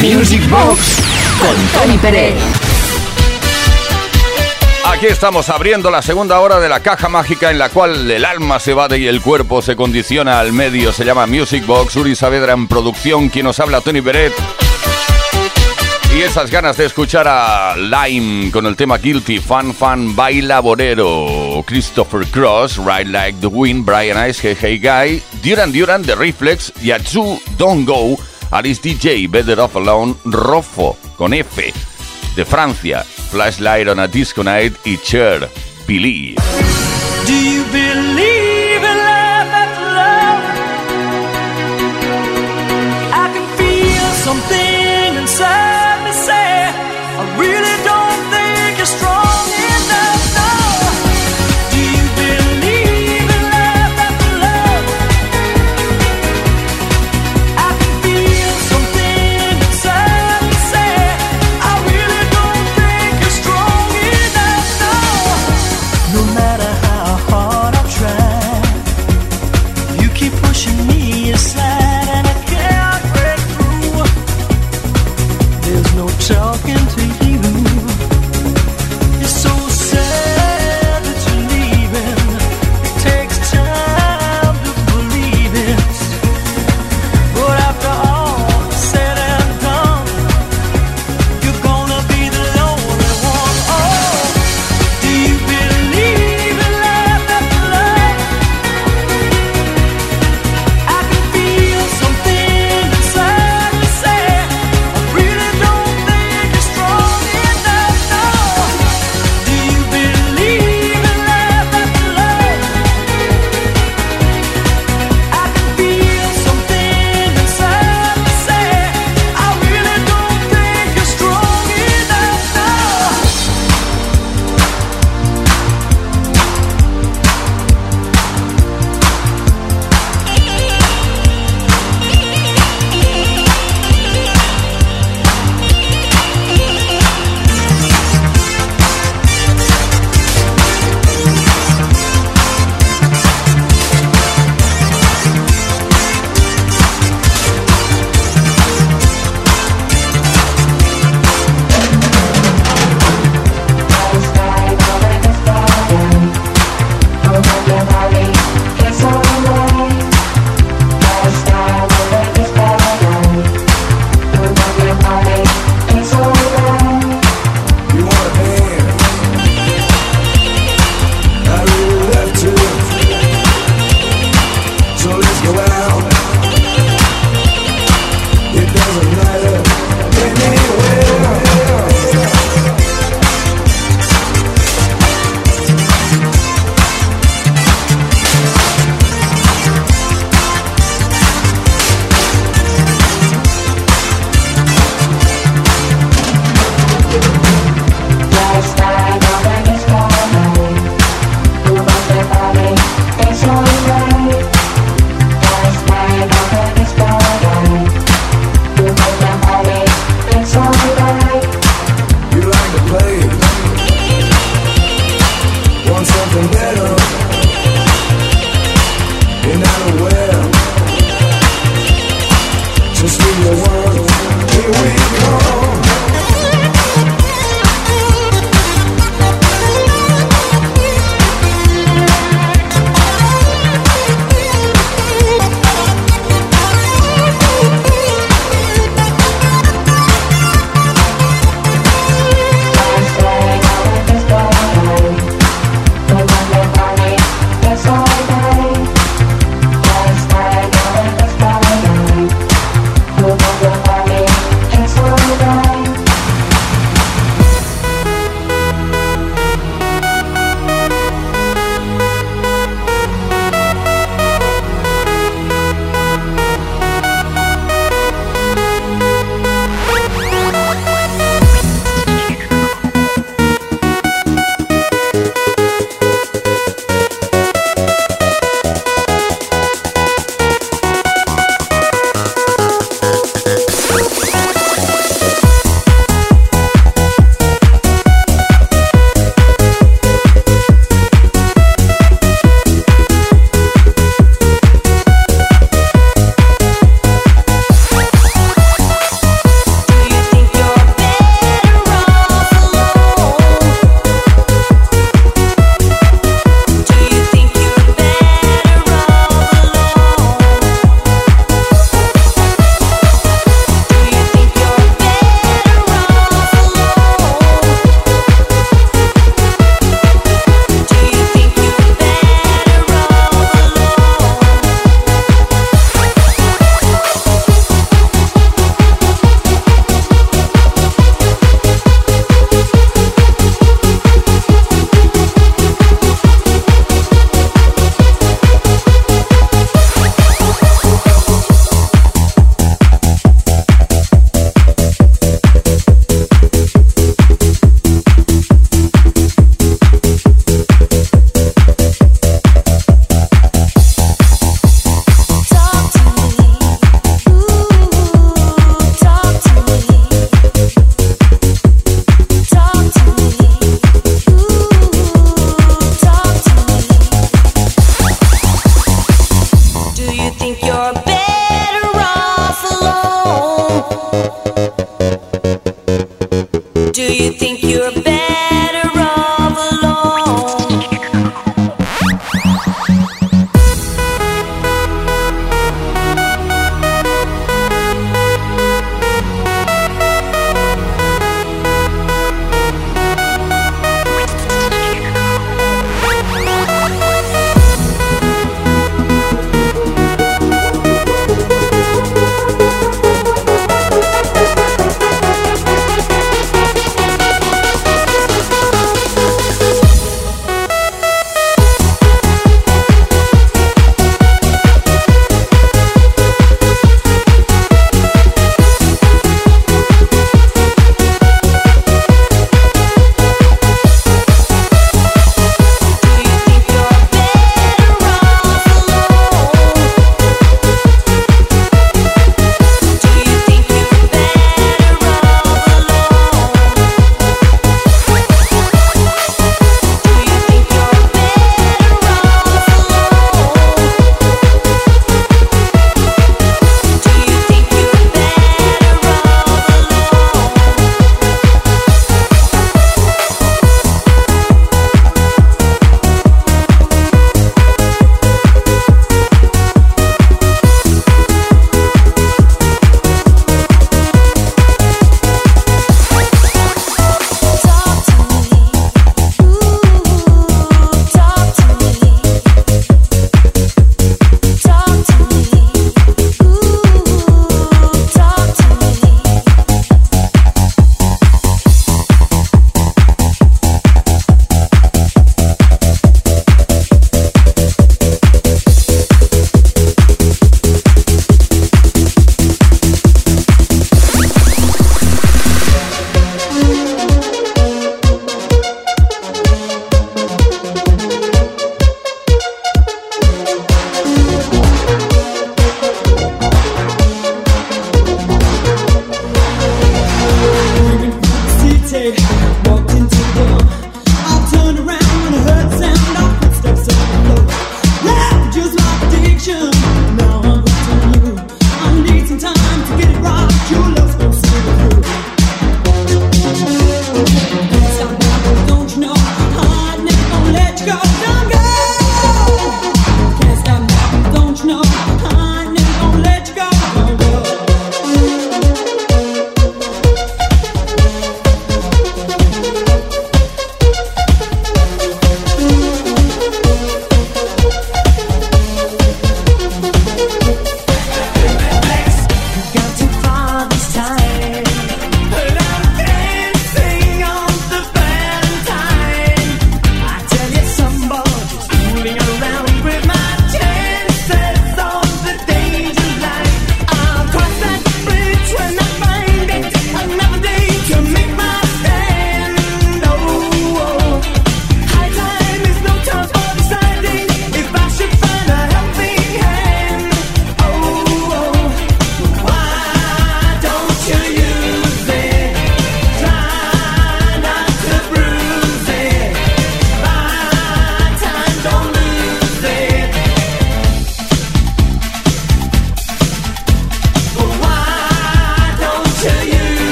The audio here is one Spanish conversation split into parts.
Music Box con Tony Pérez. Aquí estamos abriendo la segunda hora de la caja mágica en la cual el alma se va y el cuerpo se condiciona al medio. Se llama Music Box. Uri Saavedra en producción. Quien nos habla, Tony Pérez. Y esas ganas de escuchar a Lime con el tema Guilty, Fan Fan Baila Borero, Christopher Cross, Ride Like the Wind, Brian Ice, Hey Hey Guy, Duran Duran, The Reflex, Yatsu, Don't Go, Alice DJ, Better Off Alone, Rofo, con F, de Francia, Flashlight on a Disco Night y Cher, Believe. Do you believe love? I can feel something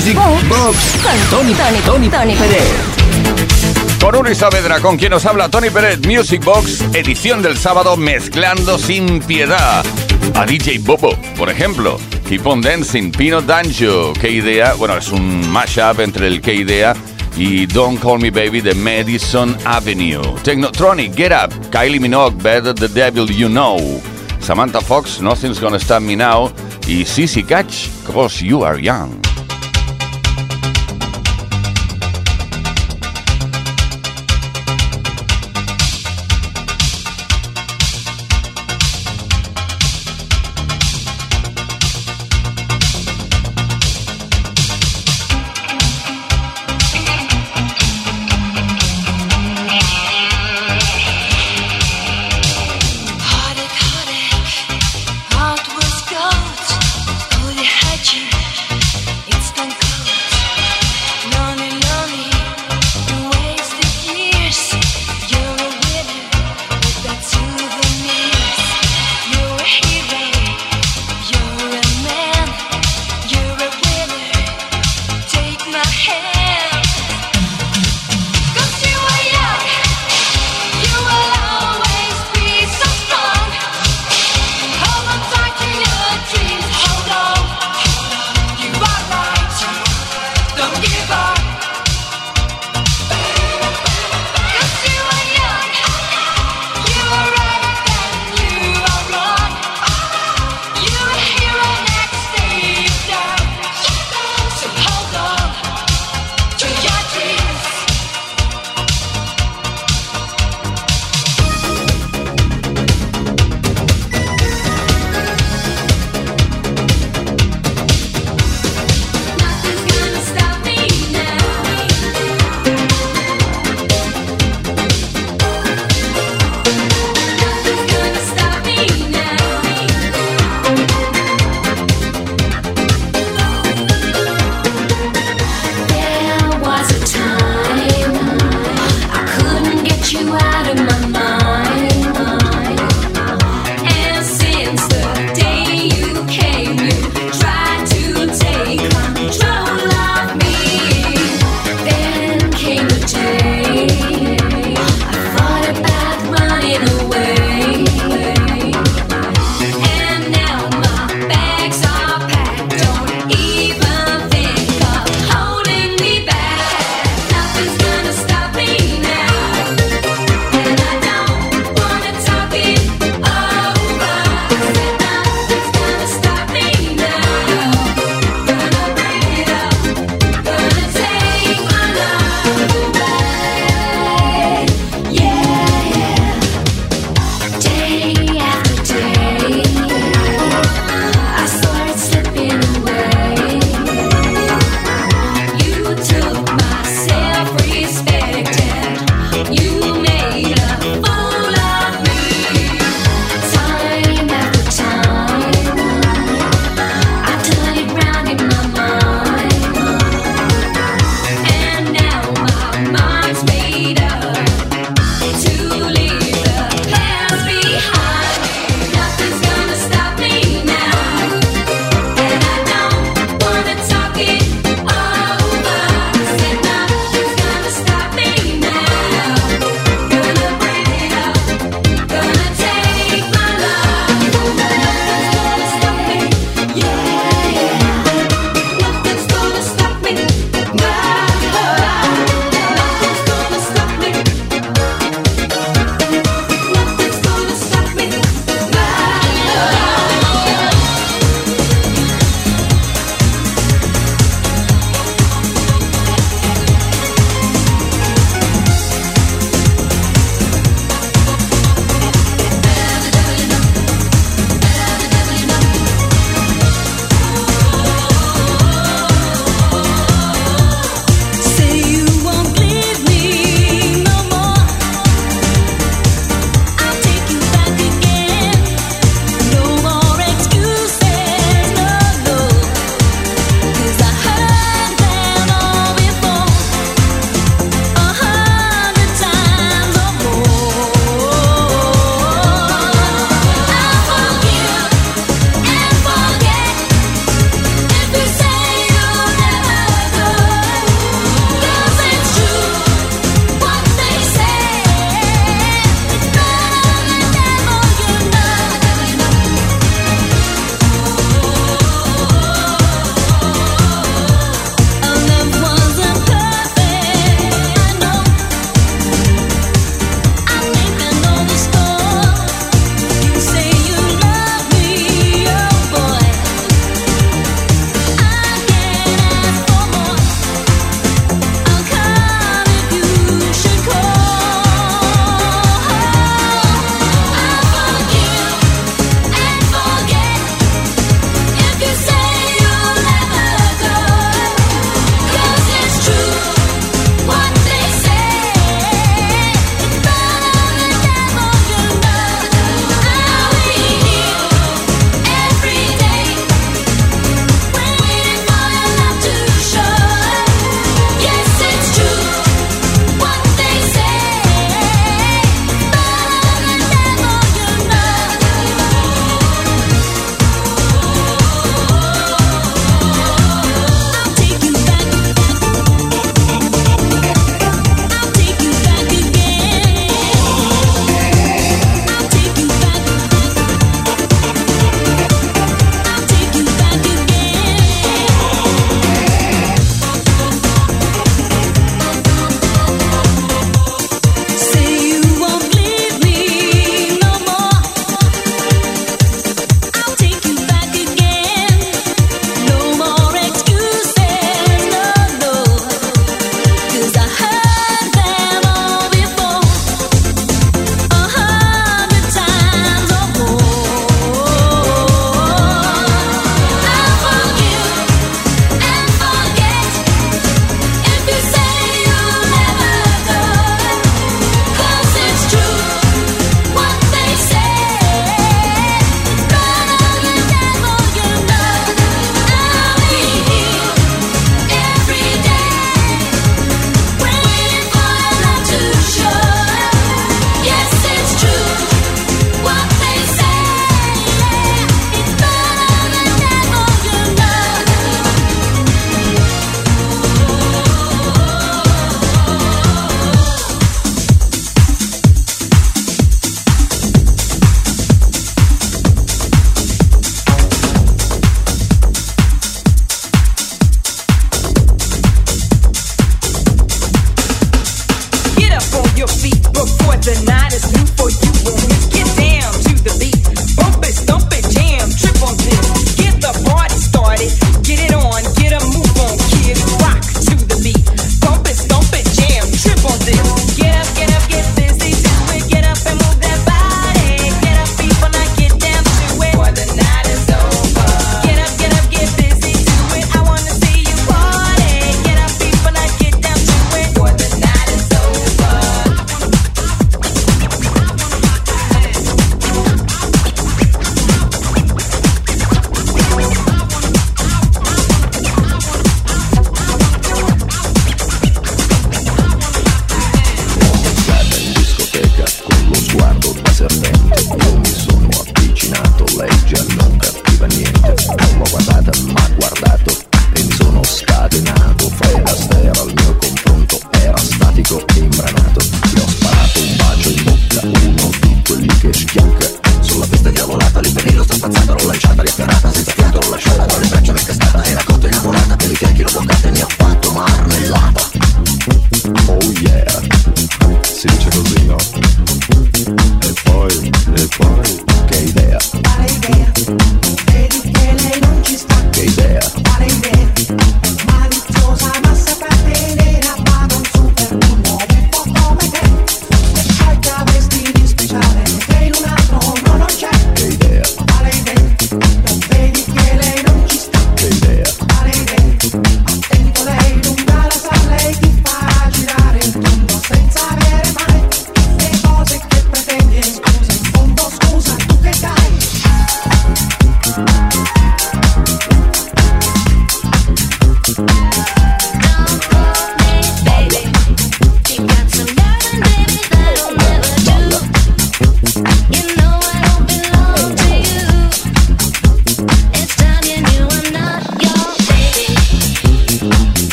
Music, Box, Box con Tony, Tony, Tony, Tony Pérez. Con Uri Saavedra, con quien nos habla Tony Pérez, Music Box, edición del sábado, mezclando sin piedad. A DJ Bobo, por ejemplo. Keep on Dancing, Pino Danjo. Qué idea, bueno, es un mashup entre el Qué idea y Don't Call Me Baby de Madison Avenue. Technotronic, Get Up, Kylie Minogue, Better the Devil You Know. Samantha Fox, Nothing's Gonna Stop Me Now. Y Sissy Catch, Cause You Are Young.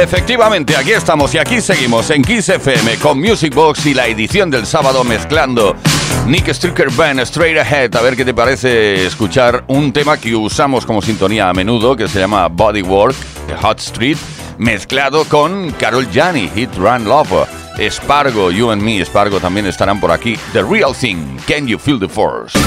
Efectivamente, aquí estamos y aquí seguimos en Kiss FM con Music Box y la edición del sábado mezclando Nick Stricker Band Straight Ahead. A ver qué te parece escuchar un tema que usamos como sintonía a menudo que se llama Bodywork de Hot Street, mezclado con Carol Gianni, Hit Run Lover. Spargo, You and Me, Spargo también estarán por aquí. The Real Thing, Can You Feel the Force?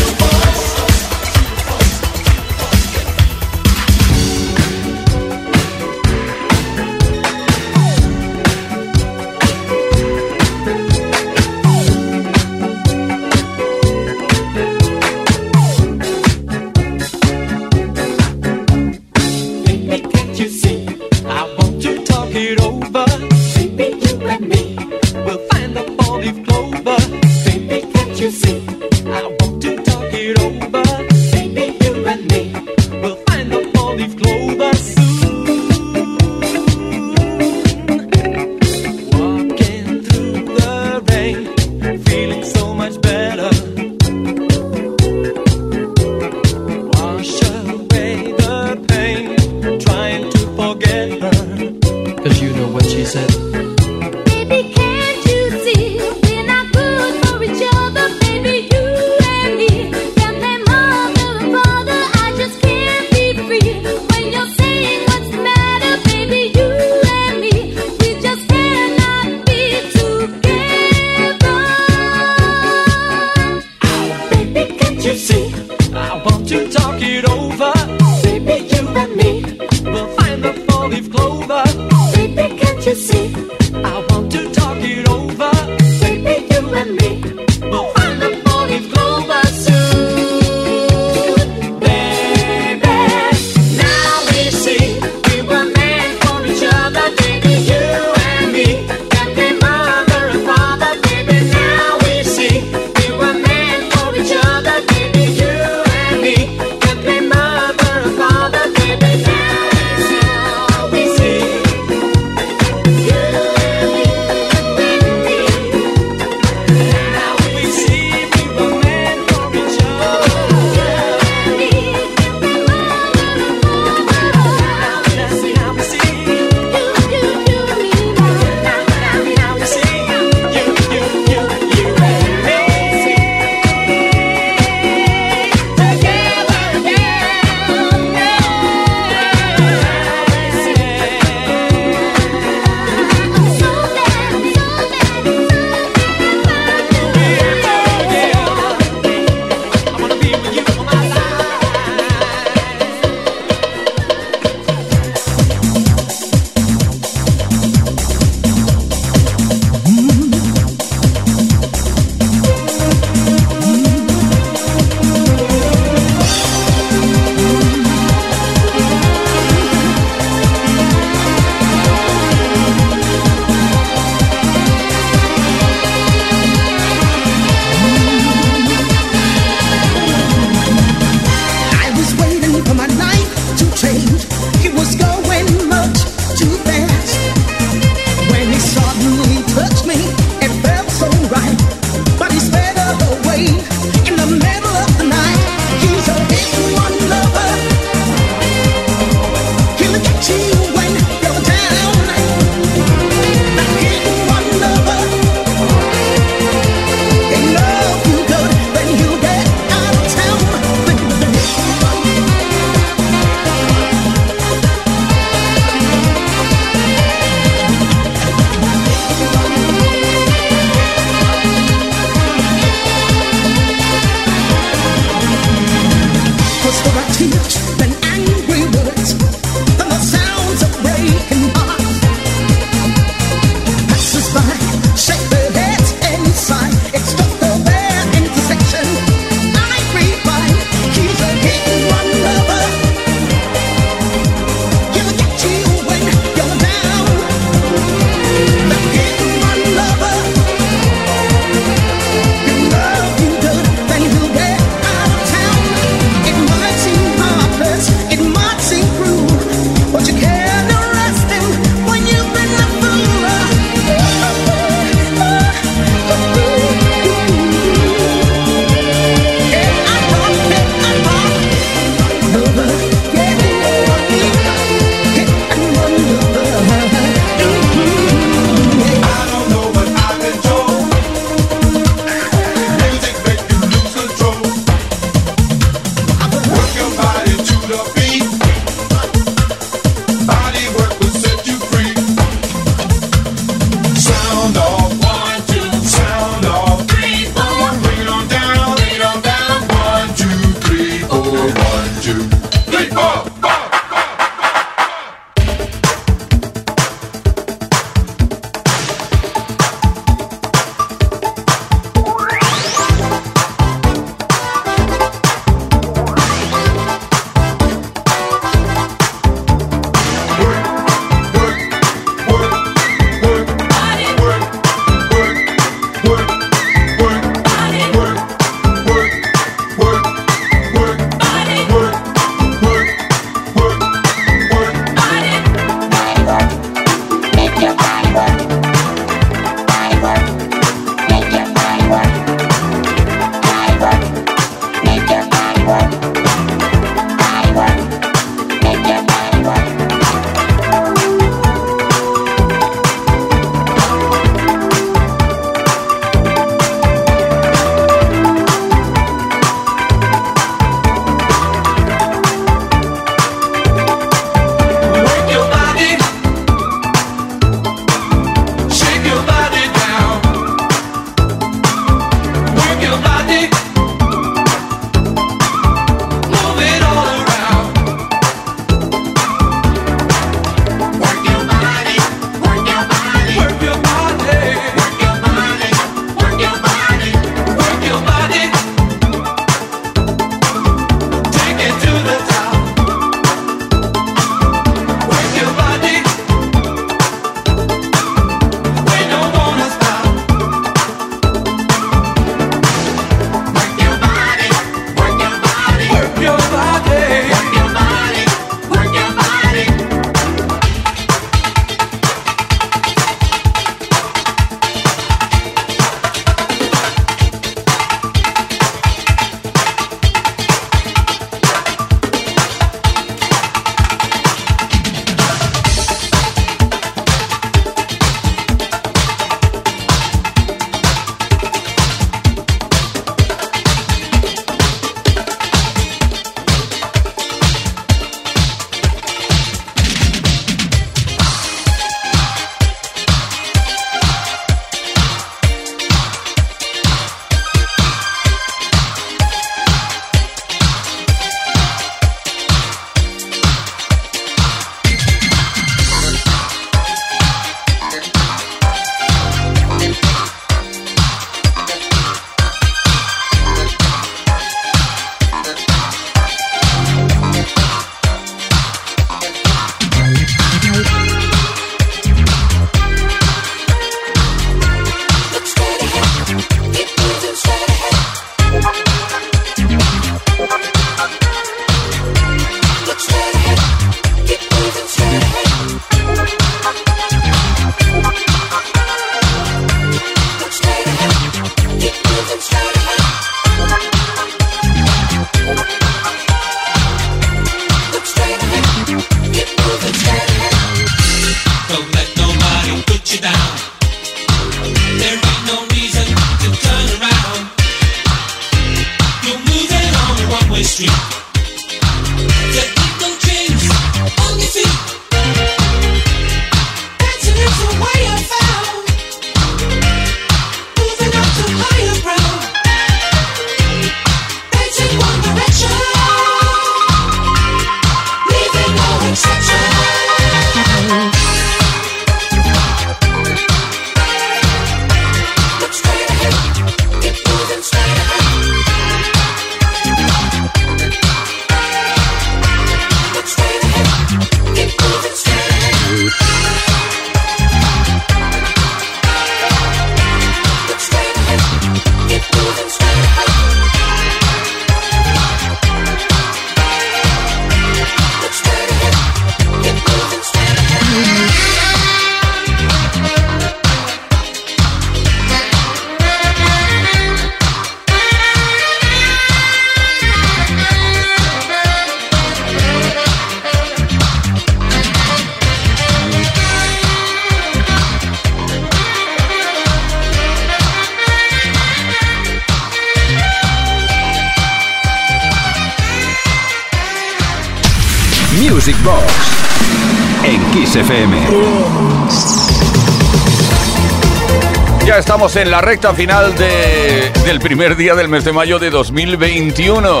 En la recta final del primer día del mes de mayo de 2021.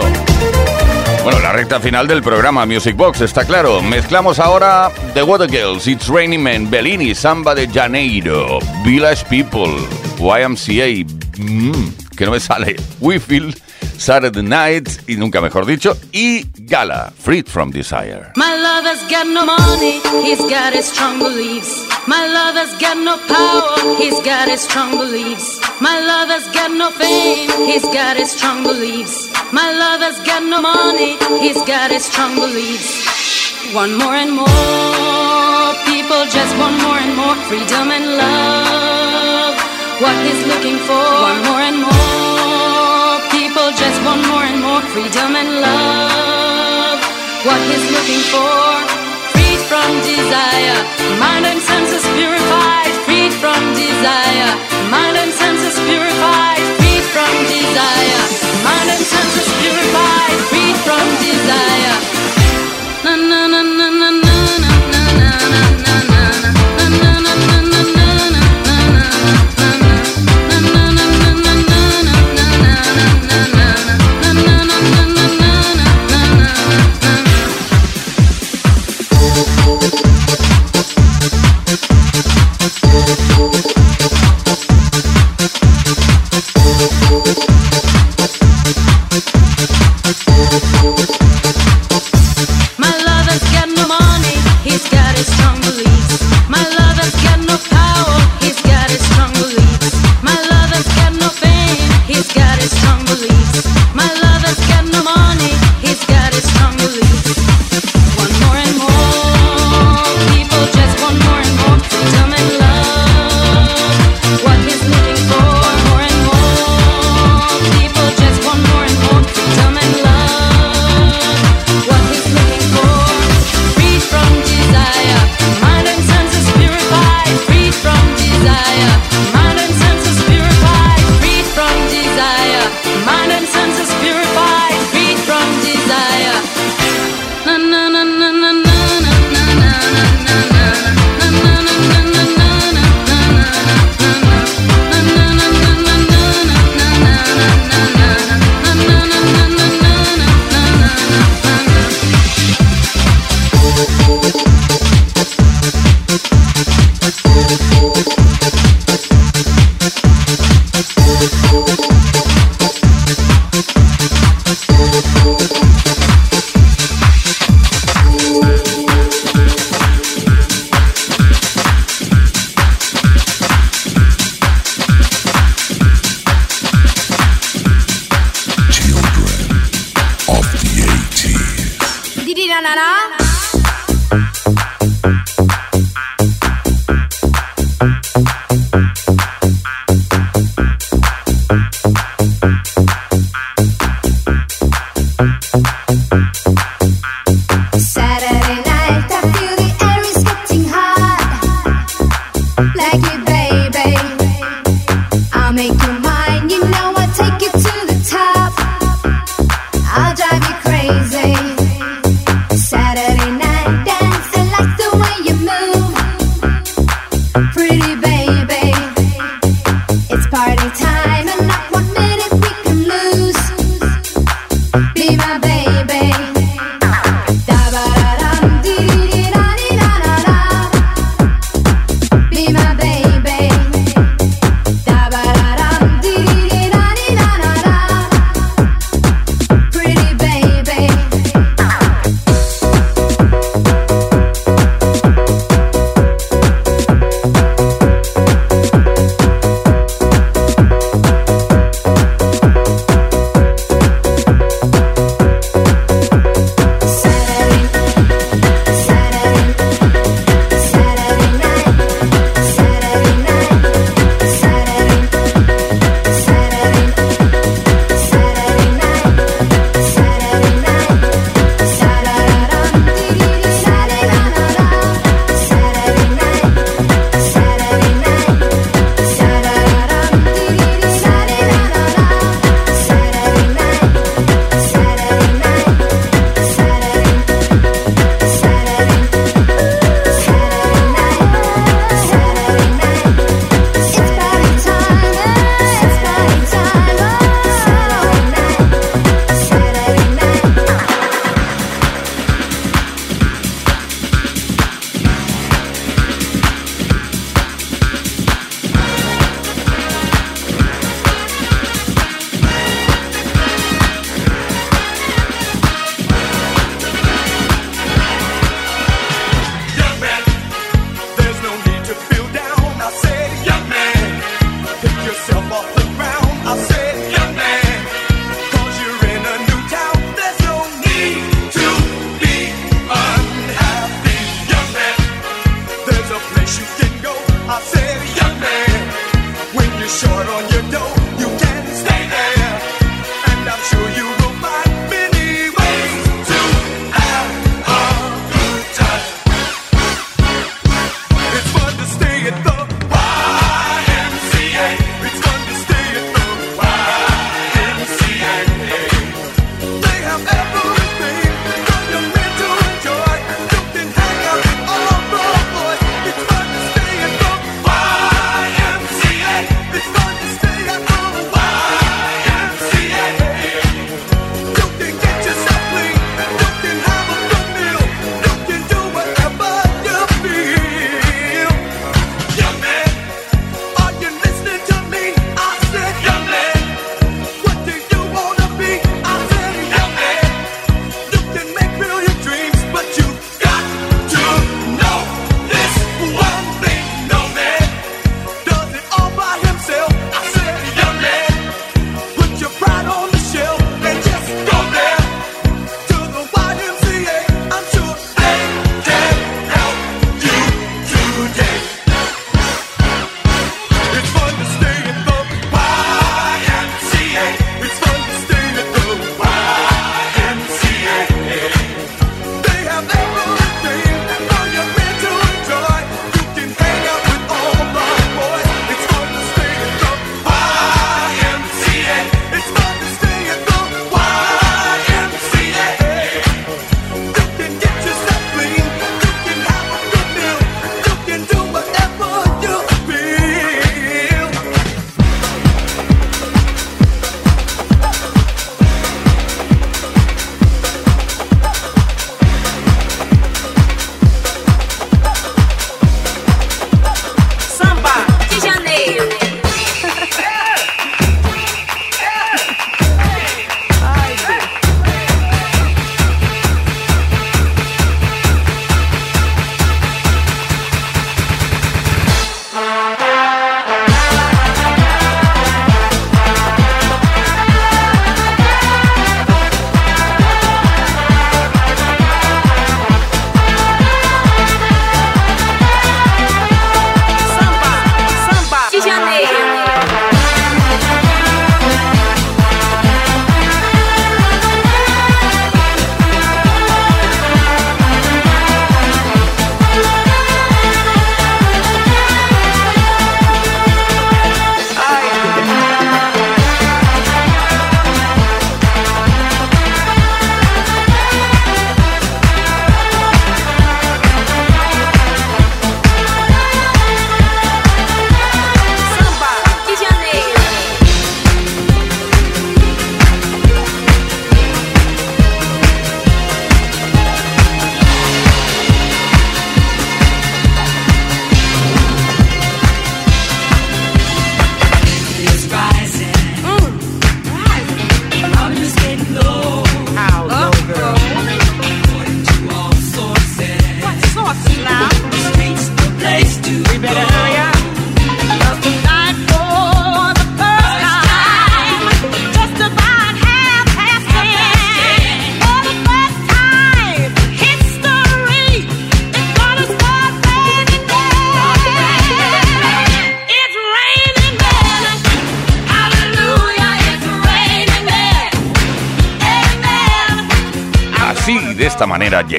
Bueno, la recta final del programa Music Box, está claro. Mezclamos ahora The Water Girls, It's Raining Men, Bellini, Samba de Janeiro, Village People, YMCA, mm, que no me sale, We Feel Saturday Night, y nunca mejor dicho, y Gala, Freed from Desire. My lover's got no money, he's got his strong beliefs. My lover's got no power, he's got his strong beliefs. My lover's got no fame, he's got his strong beliefs. My lover's got no money, he's got his strong beliefs. One more and more, people just want more and more freedom and love. What he's looking for, one more and more just want more and more freedom and love. What he's looking for, freed from desire, mind and senses purified, freed from desire, mind and senses purified, freed from desire, mind and senses purified, freed from desire.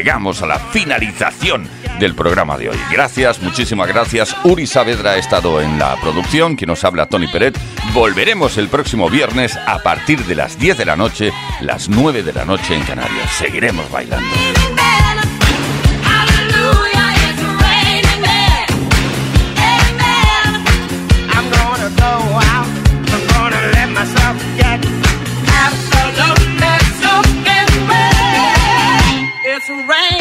Llegamos a la finalización del programa de hoy. Gracias, muchísimas gracias. Uri Saavedra ha estado en la producción, quien nos habla Tony Peret. Volveremos el próximo viernes a partir de las 10 de la noche, las 9 de la noche en Canarias. Seguiremos bailando. surrender.